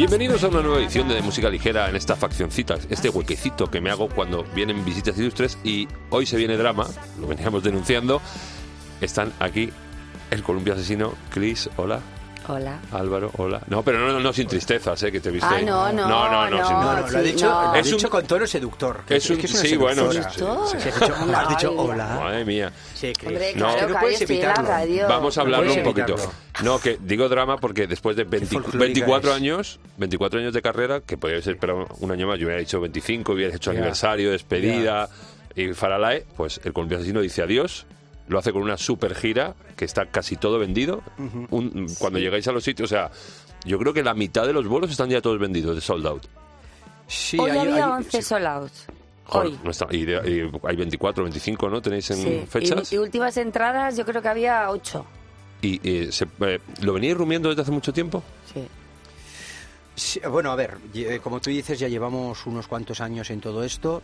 Bienvenidos a una nueva edición de Música Ligera en esta faccioncita, este huequecito que me hago cuando vienen visitas ilustres y hoy se viene drama, lo veníamos denunciando. Están aquí el columpio asesino, Chris, hola. Hola. Álvaro, hola. No, pero no, no, no sin tristezas, ¿eh? Que te viste. Ah, no, no, No, no, no, no. sin- No, no, lo ha Sí, dicho, no. lo Es un- dicho con tono seductor. que es un- que una sí, bueno, seductora. ¿Seductor? Sí, has dicho, has dicho hola. Madre mía. Sí. Hombre, No. claro, Es que no claro, puedes la evitarlo. radio. Vamos a hablarlo un poquito. evitarlo. No, que digo drama porque después de 20 folclórica 24 es. años, 24 años de carrera, que podría ser pero un año más, yo hubiera dicho 25, hubiera hecho Ya. aniversario, despedida y Faralae, pues el columpio asesino dice adiós. Lo hace con una super gira que está casi todo vendido. Un- Cuando llegáis a los sitios, o sea, yo creo que la mitad de los vuelos están ya todos vendidos, de sold out. Sí, Hoy hay- había hay- 11 sí. sold out. Joder, Hoy. no está- y, de- y hay 24, 25, ¿no? ¿Tenéis en Sí. fechas? Y, y últimas entradas yo creo que había 8. Y, eh, se- eh, ¿Lo veníais rumiando desde hace mucho tiempo? Sí. Sí, bueno, a ver, eh, como tú dices, ya llevamos unos cuantos años en todo esto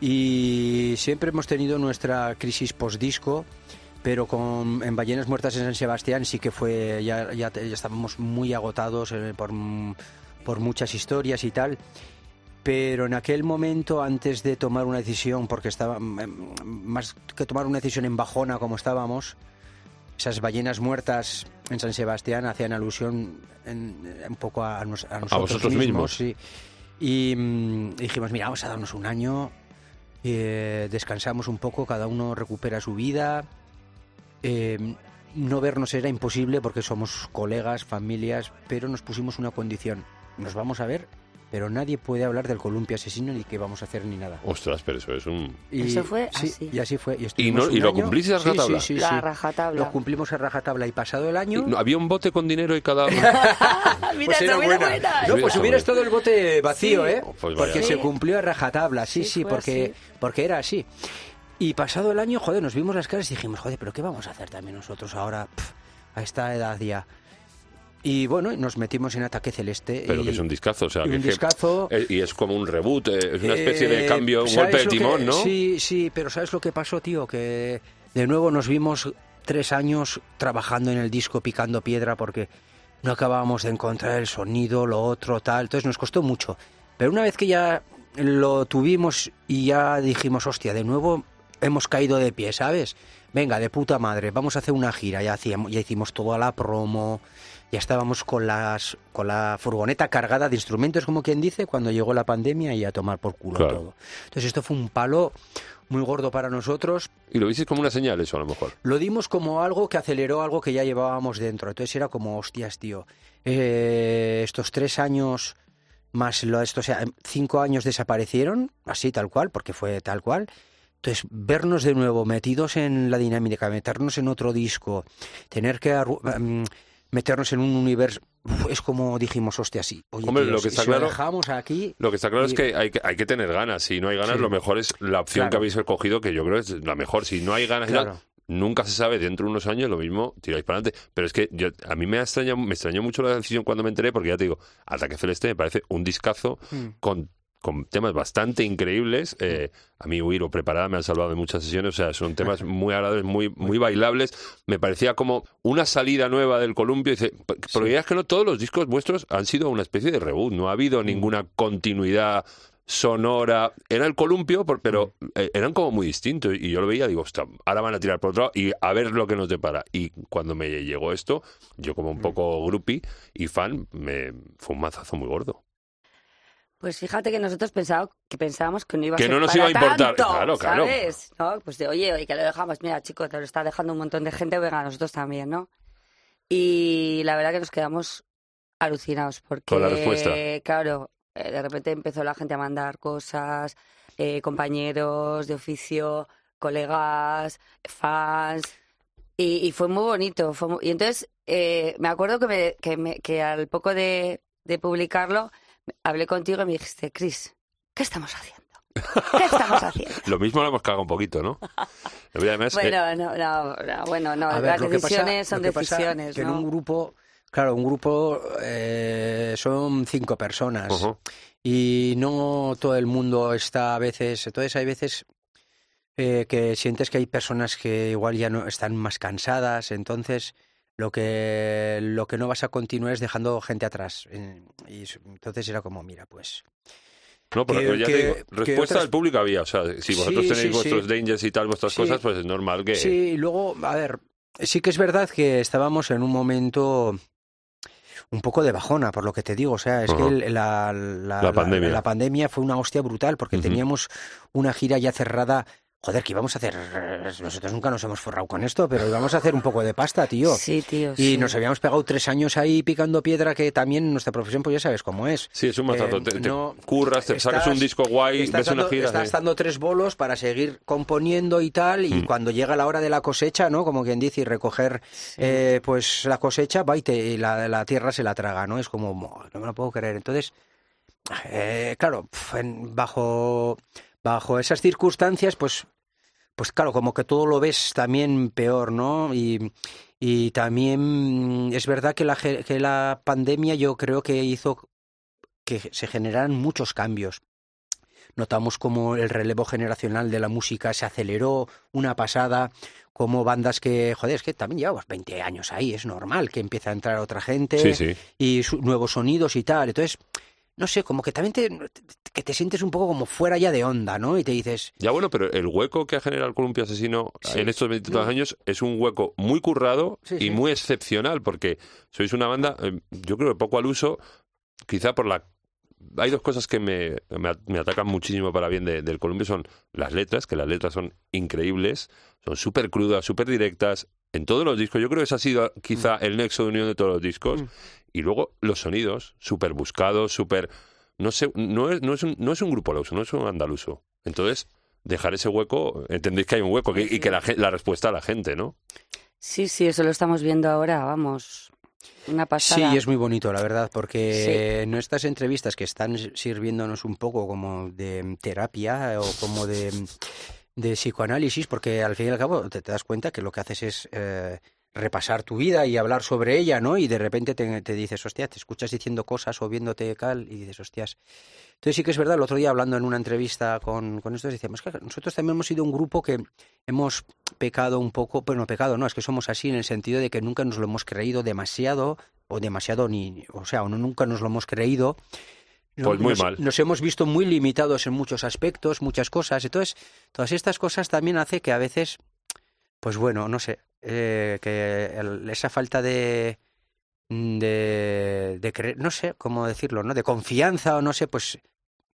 y siempre hemos tenido nuestra crisis post-disco, pero con, en Ballenas Muertas en San Sebastián sí que fue, ya, ya, ya estábamos muy agotados eh, por, por muchas historias y tal. Pero en aquel momento, antes de tomar una decisión, porque estaba mm, em, más que tomar una decisión en bajona como estábamos, esas ballenas muertas en San Sebastián hacían alusión en- un poco a, nos- a nosotros vosotros mismos. sí. Y mm, dijimos, mira, vamos a darnos un año, eh, descansamos un poco, cada uno recupera su vida. Eh, no vernos era imposible porque somos colegas, familias, pero nos pusimos una condición. Nos vamos a ver, pero nadie puede hablar del columpio asesino ni qué vamos a hacer ni nada. Ostras, pero eso es un... Y, Eso fue sí, así. Y así fue. Y, ¿Y, estuvimos no, y un lo año. cumplís a Sí, rajatabla? Sí, sí, La rajatabla. Lo cumplimos a rajatabla y pasado el año... ¿Y no- ¿Había un bote con dinero y cada uno? Ah, Mira, Pues era buena. buena. No, pues Está hubiera buena. estado el bote vacío, Sí. ¿eh? Pues vaya. porque Sí. se cumplió a rajatabla, sí, Sí, porque, así. porque era así. Y pasado el año, joder, nos vimos las caras y dijimos, joder, pero ¿qué vamos a hacer también nosotros ahora a esta edad ya? Y bueno, nos metimos en Ataque Celeste. Pero y- que es un discazo, o sea, y un que- discazo. eh, y es como un reboot, eh, es una especie de Eh, cambio, un ¿sabes golpe de que- timón, ¿no? Sí, sí, pero ¿sabes lo que pasó, tío? Que de nuevo nos vimos tres años trabajando en el disco, picando piedra, porque no acabábamos de encontrar el sonido, lo otro, tal. Entonces nos costó mucho. Pero una vez que ya lo tuvimos y ya dijimos, hostia, de nuevo hemos caído de pie, ¿sabes? Venga, de puta madre, vamos a hacer una gira. Ya, hacíamos, ya hicimos toda la promo, ya estábamos con, las, con la furgoneta cargada de instrumentos, como quien dice, cuando llegó la pandemia y a tomar por culo Claro. todo. Entonces esto fue un palo muy gordo para nosotros. Y lo visteis como una señal eso, a lo mejor. Lo dimos como algo que aceleró algo que ya llevábamos dentro. Entonces era como, hostias, tío, eh, estos tres años más lo, esto, o sea, cinco años desaparecieron, así tal cual, porque fue tal cual. Entonces, vernos de nuevo metidos en la dinámica, meternos en otro disco, tener que mm, meternos en un universo, es como dijimos, hostia, sí. Oye, Hombre, lo que está si lo claro- dejamos aquí. Lo que está claro es que hay, que hay que tener ganas. Si no hay ganas, Sí. lo mejor es la opción Claro. que habéis escogido, que yo creo es la mejor. Si no hay ganas, Claro. nunca se sabe. Dentro de unos años, lo mismo, tiráis para adelante. Pero es que yo, a mí me, ha extrañado, me extrañó mucho la decisión cuando me enteré, porque ya te digo, Ataque Celeste me parece un discazo Mm. con con temas bastante increíbles. Eh, a mí Huir o Preparada me han salvado de muchas sesiones. O sea, son temas muy agradables, muy, muy bailables. Me parecía como una salida nueva del columpio. Dice, porque ya es que no todos los discos vuestros han sido una especie de reboot. No ha habido ninguna continuidad sonora. Era el columpio, pero eh, eran como muy distintos. Y yo lo veía, digo, "Ostras, ahora van a tirar por otro lado y a ver lo que nos depara. Y cuando me llegó esto, yo como un poco groupie y fan, me fue un mazazo muy gordo. Pues fíjate que nosotros pensaba, que pensábamos que no iba a Que ser no nos para iba a importar. tanto, Claro, claro. ¿sabes? ¿No? Pues de, oye, oye, que lo dejamos. Mira, chico, te lo está dejando un montón de gente, venga, nosotros también, ¿no? Y la verdad que nos quedamos alucinados porque... Con la respuesta. Claro, eh, de repente empezó la gente a mandar cosas, eh, compañeros de oficio, colegas, fans... Y, y fue muy bonito. Fue y entonces eh, me acuerdo que, me- que, me- que al poco de, de publicarlo hablé contigo y me dijiste, Chris, ¿qué estamos haciendo? ¿Qué estamos haciendo? Lo mismo lo hemos cagado un poquito, ¿no? Además, eh, Bueno, no, no, no, bueno, no, A ver, las lo que pasa- decisiones son que decisiones, que en ¿no? un grupo, claro, un grupo eh, son cinco personas y no todo el mundo está a veces, entonces hay veces eh, que sientes que hay personas que igual ya no están más cansadas, entonces lo que lo que no vas a continuar es dejando gente atrás. Y entonces era como, mira, pues No, pero que- ya te digo, respuesta otras- del público había. O sea, si vosotros Sí, tenéis sí, vuestros sí. dangers y tal, vuestras cosas, pues es normal que... Sí, y luego, a ver, sí que es verdad que estábamos en un momento un poco de bajona, por lo que te digo. O sea, es que la, la- La pandemia. la pandemia fue una hostia brutal porque teníamos una gira ya cerrada. Joder, que íbamos a hacer. Nosotros nunca nos hemos forrado con esto, pero íbamos a hacer un poco de pasta, tío. Sí, tío. Y sí. nos habíamos pegado tres años ahí picando piedra, que también nuestra profesión, pues ya sabes cómo es. Sí, es un mazazo. Eh, te, te no, curras, te sacas un disco guay, estás ves una dando, gira. estás sí. dando tres bolos para seguir componiendo y tal, y Mm. cuando llega la hora de la cosecha, ¿no? Como quien dice, y recoger eh, pues la cosecha, va y, te- y la, la tierra se la traga, ¿no? Es como, "Mo, no me lo puedo creer. Entonces, eh, claro, bajo, bajo esas circunstancias, pues, pues claro, como que todo lo ves también peor, ¿no? Y, y también mm, es verdad que la, que la pandemia yo creo que hizo que se generaran muchos cambios. Notamos como el relevo generacional de la música se aceleró, una pasada, como bandas que, joder, es que también llevamos 20 años ahí, es normal que empiece a entrar otra gente Sí, sí. y su- nuevos sonidos y tal. Entonces, no sé, como que también te, que te sientes un poco como fuera ya de onda, ¿no? Y te dices, Ya bueno, pero el hueco que ha generado el columpio asesino Sí. en estos 22 No. años es un hueco muy currado Sí, y sí. muy excepcional, porque sois una banda, eh, yo creo que poco al uso, quizá por la... Hay dos cosas que me, me, me atacan muchísimo para bien de- del columpio, son las letras, que las letras son increíbles, son súper crudas, súper directas, en todos los discos. Yo creo que ese ha sido quizá el nexo de unión de todos los discos. Mm. Y luego los sonidos, súper buscados, súper... No sé, no es, no, es un, no es un grupo al uso, no es un andaluzo. Entonces, dejar ese hueco, entendéis que hay un hueco que- y que la, respuesta a la gente, ¿no? Sí, sí, eso lo estamos viendo ahora, vamos. Una pasada. Sí, es muy bonito, la verdad, porque en estas entrevistas que están sirviéndonos un poco como de terapia o como de, de psicoanálisis, porque al fin y al cabo te, te das cuenta que lo que haces es eh, repasar tu vida y hablar sobre ella, ¿no? Y de repente te, te dices, hostia, te escuchas diciendo cosas o viéndote cal y dices, hostias. Entonces sí que es verdad, el otro día hablando en una entrevista con, con estos, decíamos que nosotros también hemos sido un grupo que hemos pecado un poco, bueno, pecado no, es que somos así en el sentido de que nunca nos lo hemos creído demasiado, o demasiado ni, o sea, o no, nunca nos lo hemos creído. Pues muy nos, mal. Nos hemos visto muy limitados en muchos aspectos, muchas cosas. Entonces, todas estas cosas también hace que a veces, pues bueno, no sé, eh, que el- esa falta de, de, de creer, no sé cómo decirlo, ¿no? De confianza o no sé, pues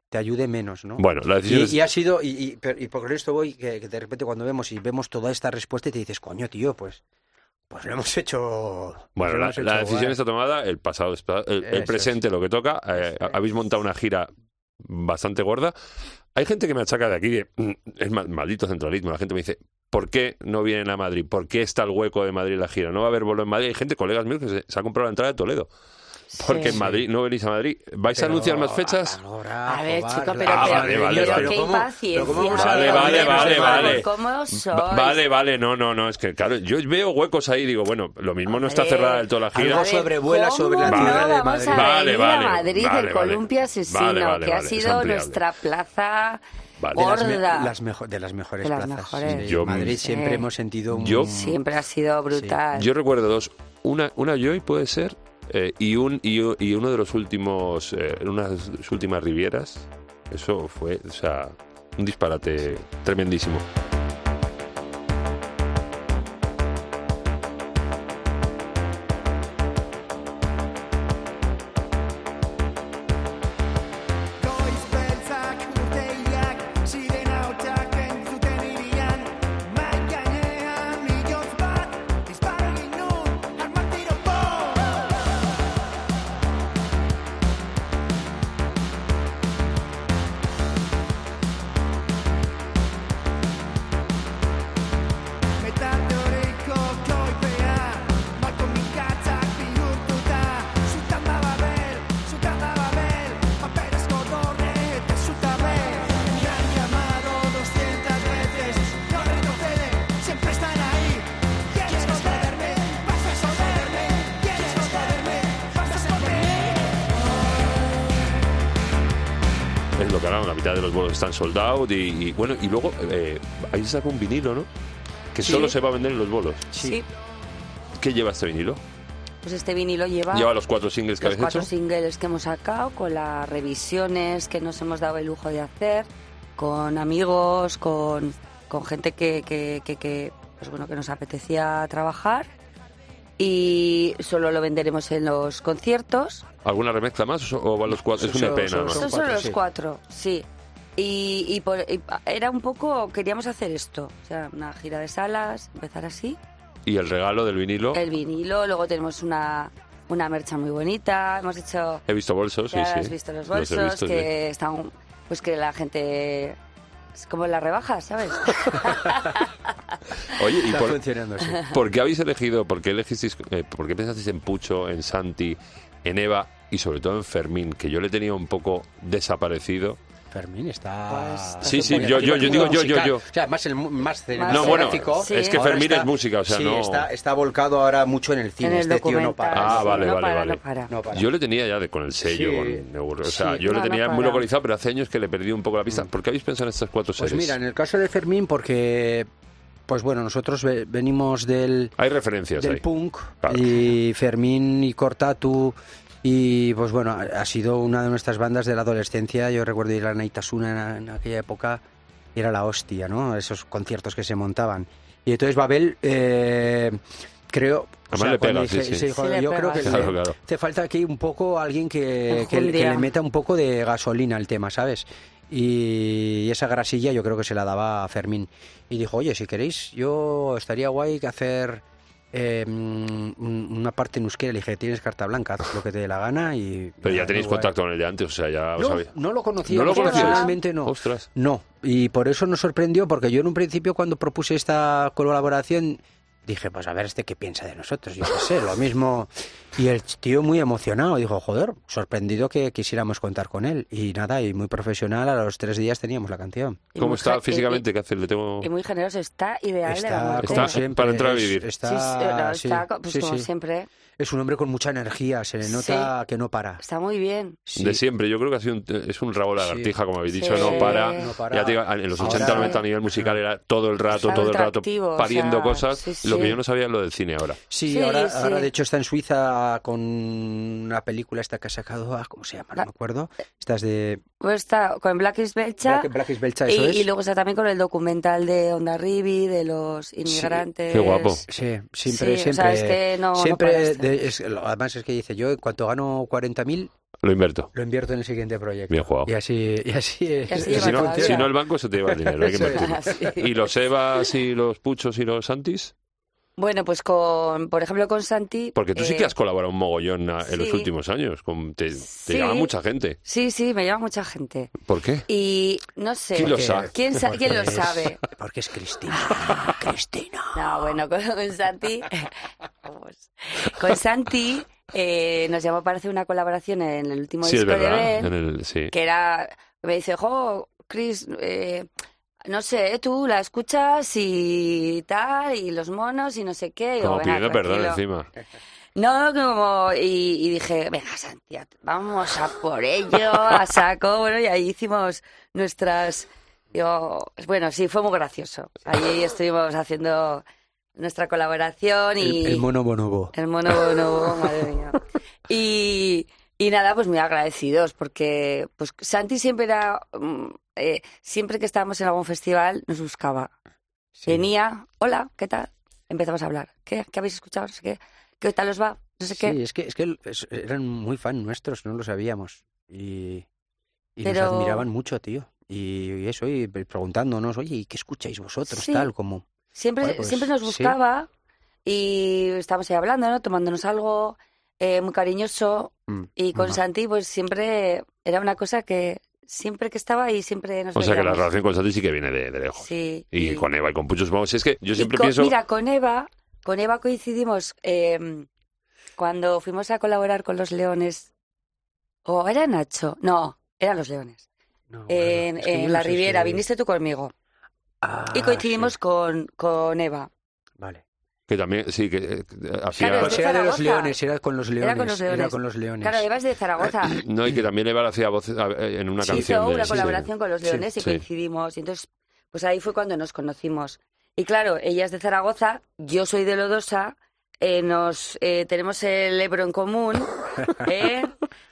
te ayude menos, ¿no? Bueno, la decisión Y, es- y ha sido, y, y, y por esto voy, que, que de repente cuando vemos y vemos toda esta respuesta y te dices, coño, tío, pues, pues lo hemos hecho. Bueno, lo la, hemos la decisión guay. está tomada, el pasado el, el es. presente lo que toca. Eh, habéis montado una gira bastante gorda. Hay gente que me achaca de aquí de "Mm, es ma- maldito centralismo. La gente me dice, ¿por qué no vienen a Madrid? ¿Por qué está el hueco de Madrid en la gira? No va a haber vuelo en Madrid. Hay gente, colegas míos, que se, se ha comprado la entrada de Toledo. Porque en Sí. Madrid no venís a Madrid. ¿Vais a anunciar más fechas? A ver, chico, pero, Ah, pero, vale, vale, pero vale. qué ¿cómo- impaciencia. vamos Vale, vale, de vale, vale. ¿Cómo sois? Vale, vale, no, no, no, es que claro, yo veo huecos ahí, digo, bueno, lo mismo no está cerrada del todo la gira. Sobrevuela ¿cómo sobre la no ciudad de vamos Madrid? a Vale, venir vale, a Madrid, vale, el vale. columpio asesino, Vale, vale, que ha sido nuestra plaza Vale. de las, me- gorda. las mejo- de las mejores De las plazas. mejores. Sí, Yo- Madrid siempre Sí. hemos sentido un... Yo- Siempre ha sido brutal. Yo recuerdo dos. Una, una Joy puede ser. eh, y, un, y, y uno de los últimos. Eh, en unas últimas rivieras. Eso fue. O sea. Un disparate tremendísimo. Hablamos, la mitad de los vuelos están sold out. Y, y, bueno, y luego. Eh, ahí saca un vinilo, ¿no? Que Sí. solo se va a vender en los bolos. Sí. ¿Qué lleva este vinilo? Pues este vinilo lleva, Lleva los cuatro singles que los habéis cuatro hecho. singles que hemos sacado, con las revisiones que nos hemos dado el lujo de hacer, con amigos, con, con gente que, que, que, que, pues bueno, que nos apetecía trabajar. Y solo lo venderemos en los conciertos. ¿Alguna remezcla más o van los cuatro? Es un Son- EP nada son- cuatro, los sí. cuatro, sí. Y, y por- y era un poco, queríamos hacer esto, o sea, una gira de salas, empezar así. Y el regalo del vinilo. El vinilo, luego tenemos una, una mercha muy bonita, hemos hecho, He visto bolsos, sí, sí. has visto los bolsos, visto, sí. que están, pues que la gente, es como en las rebajas, ¿sabes? Oye, ¿y Está por, funcionando, sí. por qué habéis elegido, por qué elegisteis, eh, por qué pensasteis en Pucho, en Santi, en Eva y sobre todo en Fermín, que yo le tenía un poco desaparecido? Fermín está... Pues, está Sí, sí, yo- yo- yo digo yo, yo, yo. O sea, más el más No, bueno, sí. es que Fermín está- es música, o sea, sí, no... está, está volcado ahora mucho en el cine. en el este tío no para. Ah, sí, vale, no vale, para, vale. No para. No para. Yo le tenía ya de, con el sello, Sí. con o sea, Sí. yo le tenía muy localizado, pero hace años que le perdí un poco la pista. ¿Por qué habéis pensado en estas cuatro Pues series? mira, en el caso de Fermín, porque, pues bueno, nosotros ve- venimos del, Hay referencias del ahí. punk Claro. y Fermín y Cortatu y pues bueno, ha sido una de nuestras bandas de la adolescencia. Yo recuerdo ir a Naitasuna en, en aquella época y era la hostia, ¿no? Esos conciertos que se montaban. Y entonces Babel, eh, creo... Le sí, sí. Sí le yo creo que le- Claro, claro. hace falta aquí un poco alguien que, que, que le meta un poco de gasolina al tema, ¿sabes? Y esa grasilla yo creo que se la daba a Fermín. Y dijo, oye, si queréis, yo estaría guay que hacer eh, una parte en euskera. Le dije, tienes carta blanca, haz lo que te dé la gana y... Pero ya tenéis contacto con él de antes, o sea, ya No, habéis... no lo conocía, ¿No lo personalmente no. Ostras. No, y por eso nos sorprendió, porque yo en un principio cuando propuse esta colaboración dije, pues a ver este qué piensa de nosotros, yo qué sé, lo mismo. Y el tío muy emocionado, dijo, joder, sorprendido que quisiéramos contar con él. Y nada, y muy profesional, a los tres días teníamos la canción. Y ¿Cómo está físicamente? ¿Qué hace? Le tengo... Y, y muy generoso, está ideal de la Está, muerte. como Está siempre, para entrar a es- vivir. Está, Sí, no, está pues sí, como sí. siempre. Es un hombre con mucha energía, se le nota que no para. Está muy bien. Sí. De siempre, yo creo que ha sido un, es un rabo lagartija, como habéis dicho, Sí. no para. No para. Ya te digo, en los Ahora- 80 90 a nivel musical era todo el rato, Está todo el rato activo, o pariendo sea, cosas. sí, Lo que yo no sabía es lo del cine ahora. Sí, Sí, ahora, sí. ahora de hecho está en Suiza con una película esta que ha sacado, ah, ¿cómo se llama? No me acuerdo. Esta es de Pues está con Black is Belcha. Black, Black is Belcha, y, eso es. y luego está también con el documental de Onda Ribi, de los inmigrantes. Qué guapo. Sí, siempre, Sí, o siempre. sea, es que no- no siempre este. de- es- lo- además es que dice, yo en cuanto gano 40.000, Lo invierto. lo invierto en el siguiente proyecto. Bien jugado. Y así, y así, es- así Si no, si no, el banco se te lleva el dinero, hay que. Sí. ¿Y los Evas y los Puchos y los Santis? Bueno, pues con, por ejemplo, con Santi. Porque tú sí eh, que has colaborado un mogollón a- en los últimos años. Con, te, te Sí. llama mucha gente. Sí, sí, me llama mucha gente. ¿Por qué? Y no sé. ¿Quién lo sabe? ¿Quién, sa- quién lo sabe? Porque es Cristina. Cristina. No, bueno, con, con Santi. vamos. Con Santi eh, nos llamó para hacer una colaboración en el último Sí, es disco de. Ben, En el, sí. que era. Me dice, jo, Chris, eh, no sé, tú la escuchas y tal, y los monos y no sé qué. Y Como "Venga, pidiendo perdón tranquilo". encima. No, como, y, y dije, venga, Santiago, vamos a por ello, a saco, bueno, y ahí hicimos nuestras, digo, bueno, sí, fue muy gracioso. Ahí estuvimos haciendo nuestra colaboración y... El, el mono bonobo. El mono bonobo, madre mía. Y, y nada, pues muy agradecidos, porque pues Santi siempre era, mm, eh, siempre que estábamos en algún festival, nos buscaba. Sí. Venía, hola, ¿qué tal? Empezamos a hablar. ¿Qué? ¿Qué habéis escuchado? No sé qué. ¿Qué tal os va? No sé qué. Sí, es que, es que eran muy fan nuestros, no lo sabíamos. Y, y Pero- nos admiraban mucho, tío. Y, y eso, y preguntándonos, oye, ¿y qué escucháis vosotros? Sí. Tal, como... Siempre, pues, siempre nos buscaba y estábamos ahí hablando, ¿no? Tomándonos algo, eh, muy cariñoso. mm, Y con. Santi, pues siempre era una cosa que siempre que estaba ahí, siempre nos O sea que la relación con Santi sí que viene de, de lejos. Sí. Y, con Eva y con Puchos, vamos, es que yo y siempre con- pienso... Mira, con Eva, con Eva coincidimos eh, cuando fuimos a colaborar con los Leones. ¿O era Nacho? No, eran los Leones. No, bueno, en es que yo en no la Riviera, si- viniste tú conmigo. Ah, y coincidimos sí, con, con Eva. Vale. Que también, sí, que eh, hacía... Claro, Pues era de los leones, era con los leones. Era con los leones. con los leones. Claro, Eva es de Zaragoza. No, y que también Eva hacía voz eh, en una Sí, canción hizo de... una sí, colaboración con los Sí, Leones y sí. coincidimos. Y entonces, pues ahí fue cuando nos conocimos. Y claro, ella es de Zaragoza, yo soy de Lodosa, eh, nos eh, tenemos el Ebro en común, ¿eh?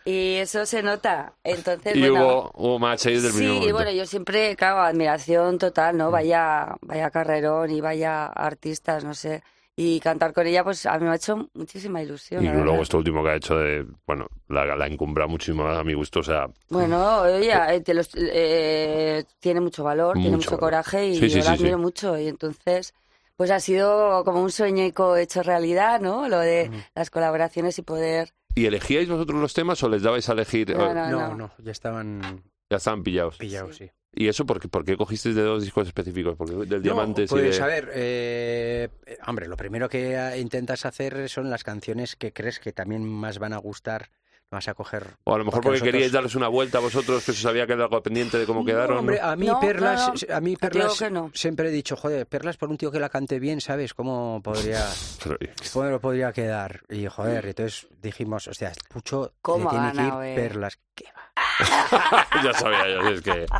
y eso se nota. Entonces, Y bueno, hubo, hubo match ahí desde el Sí, primer y bueno, yo siempre, claro, admiración total, ¿no? Vaya, vaya carrerón y vaya artistas, no sé. Y cantar con ella, pues a mí me ha hecho muchísima ilusión. Y luego esto último que ha hecho de, bueno, la, la encumbra muchísimo más a mi gusto, o sea, Bueno, oye, eh, te los- eh, tiene mucho valor, tiene Mucho valor. coraje y Sí, sí, yo sí, la admiro sí. mucho. Y entonces, pues ha sido como un sueño hecho realidad, ¿no? Lo de las colaboraciones y poder... ¿y elegíais vosotros los temas o les dabais a elegir? No, Eh, no, No, no. no, ya estaban Ya estaban pillados. pillados, sí. ¿Y eso por qué, por qué cogisteis de dos discos específicos? Porque del No, Diamantes pues y de... a ver, eh, hombre, lo primero que intentas hacer son las canciones que crees que también más van a gustar. Vas a coger. O a lo mejor porque, nosotros- queríais darles una vuelta a vosotros, que se sabía que era algo pendiente de cómo No, quedaron. hombre, ¿no? a mí No, Perlas, no, no. a mí Perlas que no. siempre he dicho, joder, Perlas por un tío que la cante bien, ¿sabes? ¿Cómo podría, cómo lo podría quedar? Y joder, entonces dijimos, o sea, Pucho ¿Cómo le tiene que ir eh? Perlas. ¿Qué va? ya sabía yo, es que...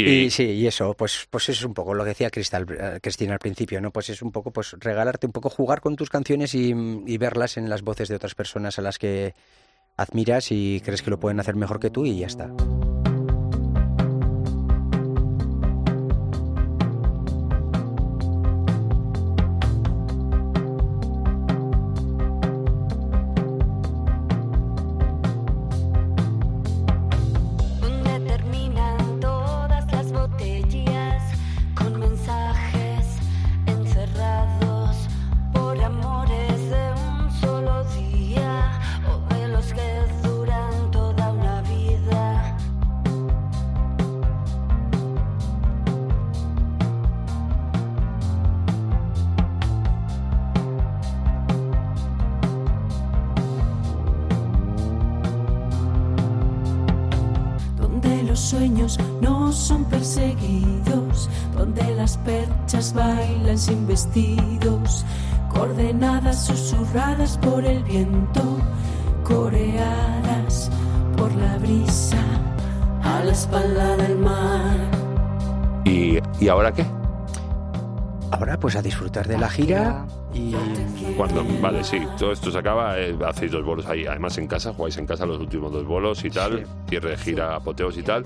Y, sí, y eso, pues, pues es un poco lo que decía Cristal, eh, Cristina al principio, ¿no? Pues es un poco, pues regalarte un poco, jugar con tus canciones y, y verlas en las voces de otras personas a las que admiras y crees que lo pueden hacer mejor que tú y ya está. Por el viento, coreadas por la brisa, a la espalda del mar. ¿Y, ¿Y ahora qué? Ahora pues a disfrutar de la gira y Cuando, vale, sí, todo esto se acaba, eh, hacéis dos bolos ahí, además en casa, jugáis en casa los últimos dos bolos y tal, cierre de gira, apoteos y tal,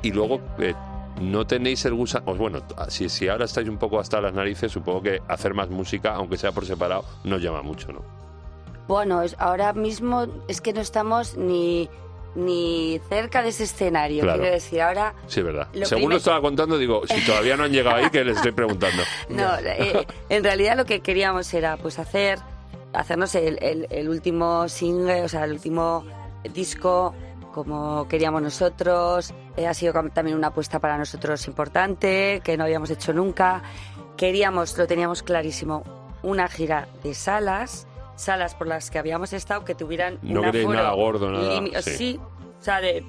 y luego eh, no tenéis el gusano, pues bueno, si, si ahora estáis un poco hasta las narices, supongo que hacer más música, aunque sea por separado, no llama mucho, ¿no? Bueno, ahora mismo es que no estamos ni, ni cerca de ese escenario, Claro. quiero decir, ahora... Sí, es verdad. Lo Según lo estaba contando, digo, si todavía no han llegado ahí, que les estoy preguntando. No, eh, en realidad lo que queríamos era pues hacer, hacernos el, el- el último single, o sea, el último disco como queríamos nosotros. Eh, ha sido también una apuesta para nosotros importante, que no habíamos hecho nunca. Queríamos, lo teníamos clarísimo, una gira de salas, salas por las que habíamos estado que tuvieran No un queréis nada gordo, nada, limi- sí. sí, o sea, de,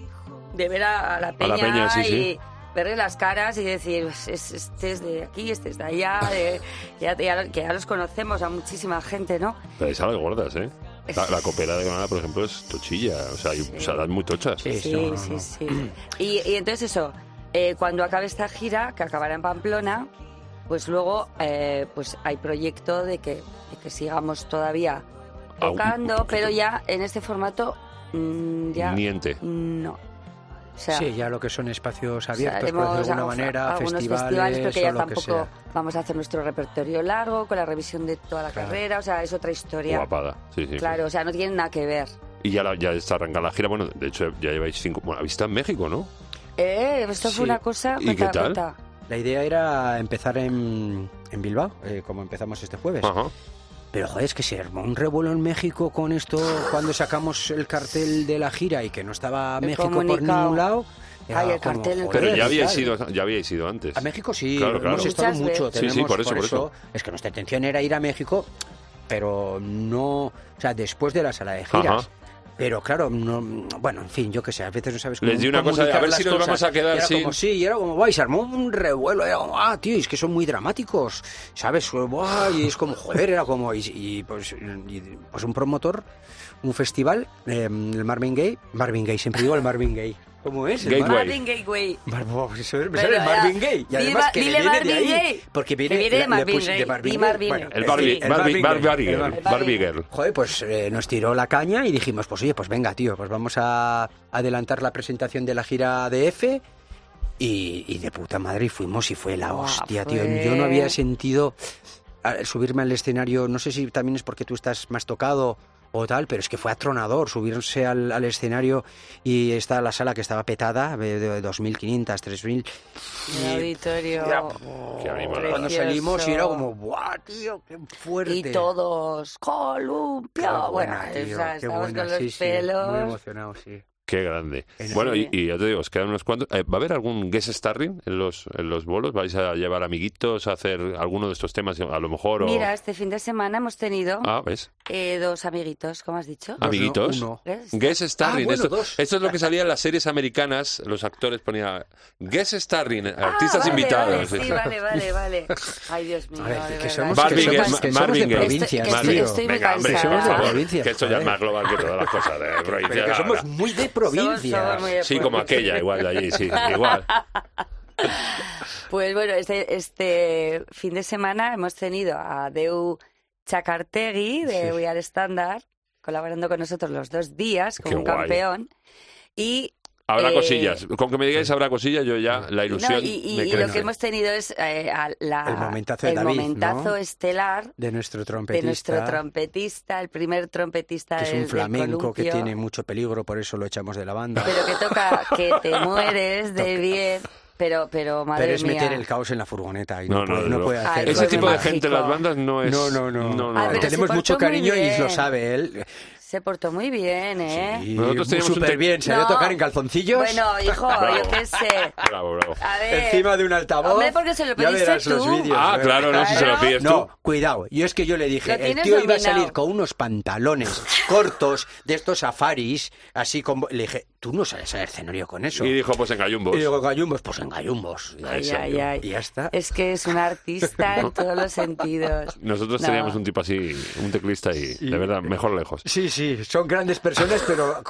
de ver a, a la peña, peña, sí, y sí. verle las caras y decir, pues, es- este es de aquí, este es de allá, de- ya, ya- que ya los conocemos a muchísima gente, ¿no? Pero hay salas gordas, ¿eh? La, la copera de Granada, por ejemplo, es tochilla, o sea, hay salas muy tochas. Sí, Sí, no, no, sí, no. sí. Y, y entonces eso, eh, cuando acabe esta gira, que acabará en Pamplona, pues luego pues pues hay proyecto de que, de que sigamos todavía Ah, un- un tocando, pero ya en este formato mm, ya Niente. no. O sea, sí, ya lo que son espacios o sea, abiertos, por haremos decirlo de alguna algo- manera, algunos festivales, pero que ya o lo que tampoco sea. vamos a hacer nuestro repertorio largo con la revisión de toda la Claro. carrera, o sea, es otra historia. Guapada. Sí, sí. Claro, o sea, no tiene nada que ver. Y ya, la- ya está arrancada la gira. Bueno, de hecho, ya lleváis cinco. Bueno, habéis estado en México, ¿no? Eh, esto Sí. fue una cosa... ¿Y qué tal? La idea era empezar en, en Bilbao, eh, como empezamos este jueves. Ajá. Pero joder, es que se armó un revuelo en México con esto cuando sacamos el cartel de la gira y que no estaba El México por ningún lado. Era Ay, el como, cartel, el joder, Pero ya habíais ido, ya habíais ido antes. A México sí, Claro, claro. hemos estado Muchas mucho. veces. Sí, sí, tenemos- por eso, por eso. Es que nuestra intención era ir a México, pero no, o sea, después de la sala de giras. Ajá. Pero claro, no, bueno, en fin, yo qué sé, a veces no sabes cómo Les di una cosa de, a ver si nos cosas. vamos a quedar sin- como, sí, y era como, guay, se armó un revuelo, era como, ah, tío, es que son muy dramáticos, ¿sabes? Guay, y es como, joder, era como, y, y, pues, y, pues un promotor, un festival, eh, el Marvin Gaye, Marvin Gaye, siempre digo el Marvin Gaye, ¿Cómo es? el Gateway. Mar- Marvin Gateway. Mar- oh, eso me Pero sale ya, Marvin Gaye. Y además dile- que le dile viene de Marvin ahí. Gaye. Porque viene, de le Marvin puse- de Gaye. Marvin. Marvin. Bueno, El. Barbie, El Girl, Barbie- Barbie Girl. Joder, pues eh, nos tiró la caña y dijimos, pues oye, pues venga, tío, pues vamos a adelantar la presentación de la gira de F. Y, y de puta madre y fuimos y fue la hostia, tío. Yo no había sentido subirme al escenario, no sé si también es porque tú estás más tocado o tal, pero es que fue atronador subirse al, al escenario y está la sala que estaba petada, de, de 2.500, 3.000. El auditorio. Animalada. Cuando salimos y era como, ¡buah, tío, qué fuerte! Y todos, Columpio. Qué bueno, buena, o tío, sea, qué buena, con los sí, sí, pelos. muy emocionado, sí. Qué grande. Bueno, y, y ya te digo, os quedan unos cuantos. Eh, ¿Va a haber algún guest starring en los, en los bolos? ¿Vais a llevar amiguitos a hacer alguno de estos temas a lo mejor? O... Mira, este fin de semana hemos tenido Ah, ¿ves? eh, dos amiguitos, ¿cómo has disto? Ah, Amiguitos. uno. ¿Ves? Guest starring. Ah, bueno, esto, dos. esto es lo que salía en las series americanas. Los actores ponían guest starring, Ah, artistas vale, invitados. Vale, sí, vale, vale, vale. Ay, Dios mío. A ver, de que somos, Barbie, que somos, que somos Marvin de Gaye. provincias, Estoy- estoy muy Venga, hombre, por favor, provincias, que esto ya es más global que todas las cosas de provincias. Pero que somos muy de Somos- provincias. somos muy de Sí, como provincia. aquella, igual de allí, sí, igual. Pues bueno, este, este fin de semana hemos tenido a Deu Chacartegui de Sí. We Are Standard colaborando con nosotros los dos días como Qué un guay. campeón. Y Habrá Eh, cosillas. Con que me digáis habrá cosillas, yo ya, la No, ilusión. y, y- me y lo que hemos tenido es eh, a la- El momentazo de el David, momentazo ¿no? estelar De nuestro de trompetista. nuestro trompetista, el primer trompetista que es del- un del flamenco que columpio, tiene mucho peligro, por eso lo echamos de la banda. Pero que toca que te mueres de bien, pero, pero madre Pero es mía. meter el caos en la furgoneta y No, no, no, puede, no. no puede Ay, hacer Ese fue tipo de mágico. gente en las bandas no es. No, no, no. no, Ah, pero se Tenemos mucho cariño y lo sabe él. Se portó muy bien, ¿eh? Sí, Nosotros teníamos súper bien. ¿Sabe No. tocar en calzoncillos? Bueno, hijo, Bravo. yo qué sé. Bravo, bravo. A ver. Encima de un altavoz. Hombre, porque se lo ya pediste verás tú. los vídeos. Ah, ¿eh? claro, no, si se lo pides tú. No, cuidado. Yo es que yo le dije, el tío iba a dominado. salir con unos pantalones cortos de estos safaris, así como... Le dije, tú no sales al escenario con eso. Y dijo, pues en gallumbos. Y digo, gallumbos, pues en gallumbos. Ya, Ay, ay, ay. Y ya está. Es que es un artista en todos los sentidos. Nosotros No. teníamos un tipo así, un teclista y, de verdad, mejor lejos. Sí, sí, son grandes personas, pero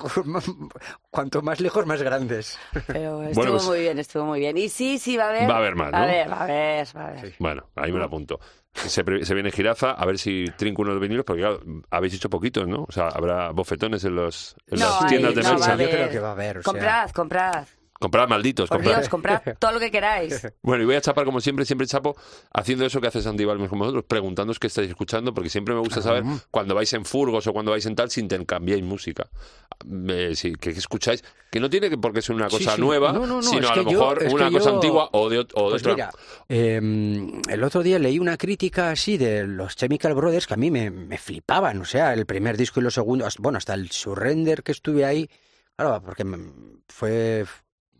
cuanto más lejos, más grandes. Pero estuvo Bueno, pues- muy bien, estuvo muy bien. Y sí, sí, va a haber. Va a haber más, Va a ¿no? haber, va a haber, va a haber. Bueno, ahí me lo apunto. Se, pre- se viene jiraza, a ver si trinco unos vinilos, porque claro, habéis hecho poquitos, ¿no? O sea, habrá bofetones en, los, en No, las tiendas hay- de no. Yo creo que va a haber, o sea. Comprad, comprad. Malditos, Por comprad. Dios, comprad todo lo que queráis. Bueno, y voy a chapar como siempre, siempre chapo haciendo eso que hace Santi Balmes con vosotros, preguntándoos qué estáis escuchando, porque siempre me gusta saber cuando vais en furgos o cuando vais en tal si intercambiáis música. Eh, sí, que, escucháis, que no tiene que por qué ser una cosa sí. nueva, No, no, no, sino es a lo yo- mejor una cosa yo- antigua o de, o de Pues otra. mira, eh, el otro día leí una crítica así de los Chemical Brothers que a mí me, me flipaban. O sea, el primer disco y los segundos, bueno, hasta el Surrender que estuve ahí, claro, porque me- fue...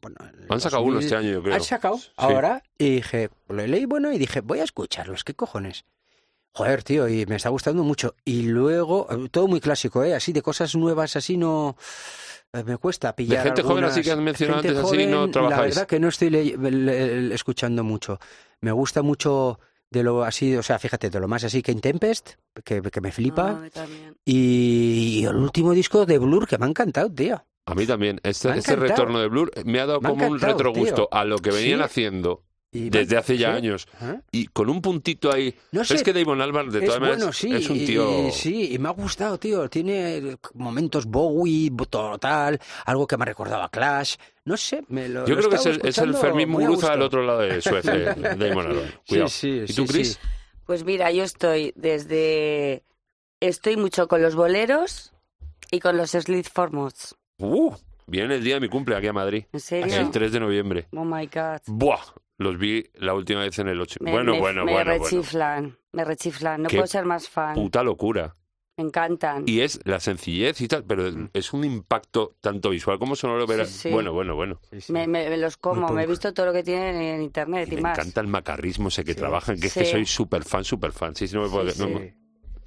Bueno, Han sacado uno este año, yo creo. Han sacado Sí. ahora y dije, lo leí bueno y dije, voy a escucharlos, ¿qué cojones? Joder, tío, y me está gustando mucho. Y luego, eh, todo muy clásico, ¿eh? Así de cosas nuevas, así no... eh, Me cuesta pillar gente joven, así que has mencionado Gente antes, así no trabajáis. La verdad que no estoy le- le- escuchando mucho. Me gusta mucho de lo así, o sea, fíjate, de lo más así que en Tempest, que, que me flipa. Y, y el último disco de Blur que me ha encantado, tío. A mí también. Este, este retorno de Blur me ha dado Me como un retrogusto tío. a lo que venían Sí. haciendo Y desde me- hace ya ¿sí? años. ¿Eh? Y con un puntito ahí. No sé, es que Damon Albarn, de todas maneras, bueno, sí, es un y- tío. y- sí, y me ha gustado, tío. Tiene momentos Bowie, total, algo que me ha recordado a Clash. No sé, me lo Yo lo creo que es el, es el Fermín Muguruza al otro lado de Suecia, eh, Damon Albarn. Cuidado. sí, ¿Y sí, tú, Chris? sí. Pues mira, yo estoy desde. Estoy mucho con los boleros y con los Sleep Formos. Uh, viene el día de mi cumple aquí a Madrid. ¿En serio? El 3 de noviembre. Oh my god. Buah, los vi la última vez en el 8. Me, bueno, me- bueno, me bueno, bueno. rechiflan, me rechiflan. No Qué puedo ser más fan. Puta locura. Me encantan. Y es la sencillez y tal, pero es un impacto tanto visual como sonoro. Sí, sí. Bueno, bueno, bueno. Sí, sí. Me, me- me los como, me he visto todo lo que tienen en internet Y y, me más. encanta el macarrismo ese que trabajan, que es que soy súper fan, súper fan. Sí, sí, no me puedo... Sí, no sí. me-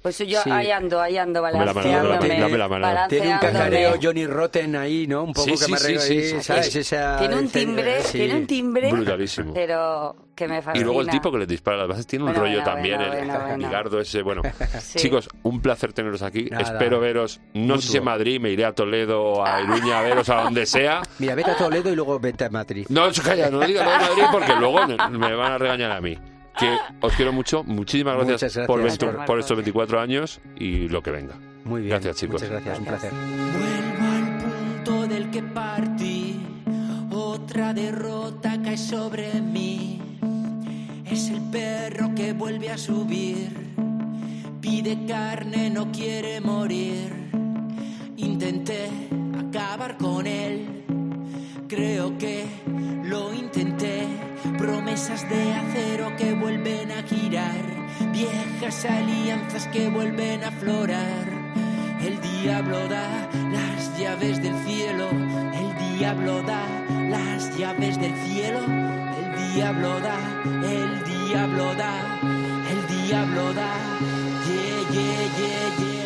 Pues yo Sí. ahí ando, ahí ando, balanceándome. dame la mano. Tiene un cacareo Johnny Rotten ahí, ¿no? Un poco Sí, que sí, Tiene un timbre, sí. tiene un timbre, Brutalísimo. pero que me fascina. Y luego el tipo que les dispara las bases tiene un Bueno, rollo bueno, también, bueno, el bueno, bueno. ligardo ese. Bueno, Sí. chicos, un placer teneros aquí. Nada. Espero veros, no sé si en. Madrid, me iré a Toledo, a Iruña, a veros a donde sea. Mira, vete a Toledo y luego vete a Madrid. No, calla, no digas lo de Madrid porque luego me van a regañar a mí. Que os quiero mucho, muchísimas gracias, gracias. por, Gracias, 20 Marcos. por estos 24 años y lo que venga. Muy bien. Gracias, chicos. Muchas gracias, un placer. Vuelvo al punto del que partí. Otra derrota cae sobre mí. Es el perro que vuelve a subir. Pide carne, no quiere morir. Intenté acabar con él. Creo que lo intenté. Promesas de acero que vuelven a girar. Viejas alianzas que vuelven a aflorar. El diablo da las llaves del cielo. El diablo da las llaves del cielo. El diablo da, el diablo da, el diablo da. Yeah, yeah, yeah.